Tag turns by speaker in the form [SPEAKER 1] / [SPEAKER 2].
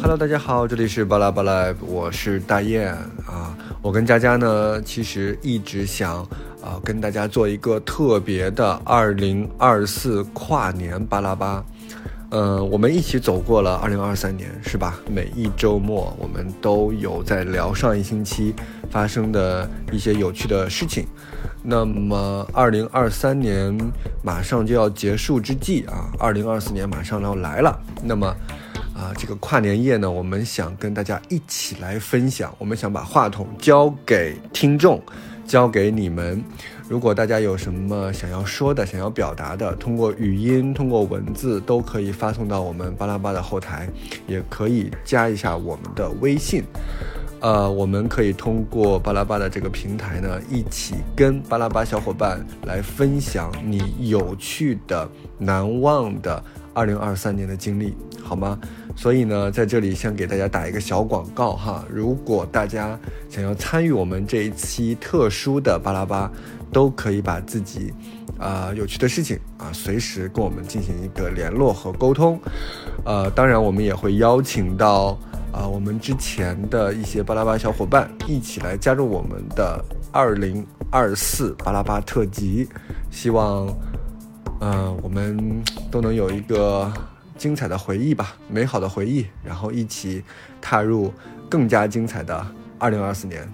[SPEAKER 1] Hello，大家好，这里是巴拉巴拉，我是大雁啊。我跟佳佳呢，其实一直想啊跟大家做一个特别的二零二四跨年巴拉巴。呃，我们一起走过了二零二三年，是吧？每一周末我们都有在聊上一星期发生的一些有趣的事情。那么，二零二三年马上就要结束之际啊，二零二四年马上要来了。那么，啊，这个跨年夜呢，我们想跟大家一起来分享。我们想把话筒交给听众，交给你们。如果大家有什么想要说的、想要表达的，通过语音、通过文字都可以发送到我们巴拉巴的后台，也可以加一下我们的微信。呃，我们可以通过巴拉巴的这个平台呢，一起跟巴拉巴小伙伴来分享你有趣的、难忘的2023年的经历，好吗？所以呢，在这里先给大家打一个小广告哈，如果大家想要参与我们这一期特殊的巴拉巴。都可以把自己，啊有趣的事情啊，随时跟我们进行一个联络和沟通，呃，当然我们也会邀请到啊我们之前的一些巴拉巴小伙伴一起来加入我们的二零二四巴拉巴特辑，希望，嗯，我们都能有一个精彩的回忆吧，美好的回忆，然后一起踏入更加精彩的二零二四年。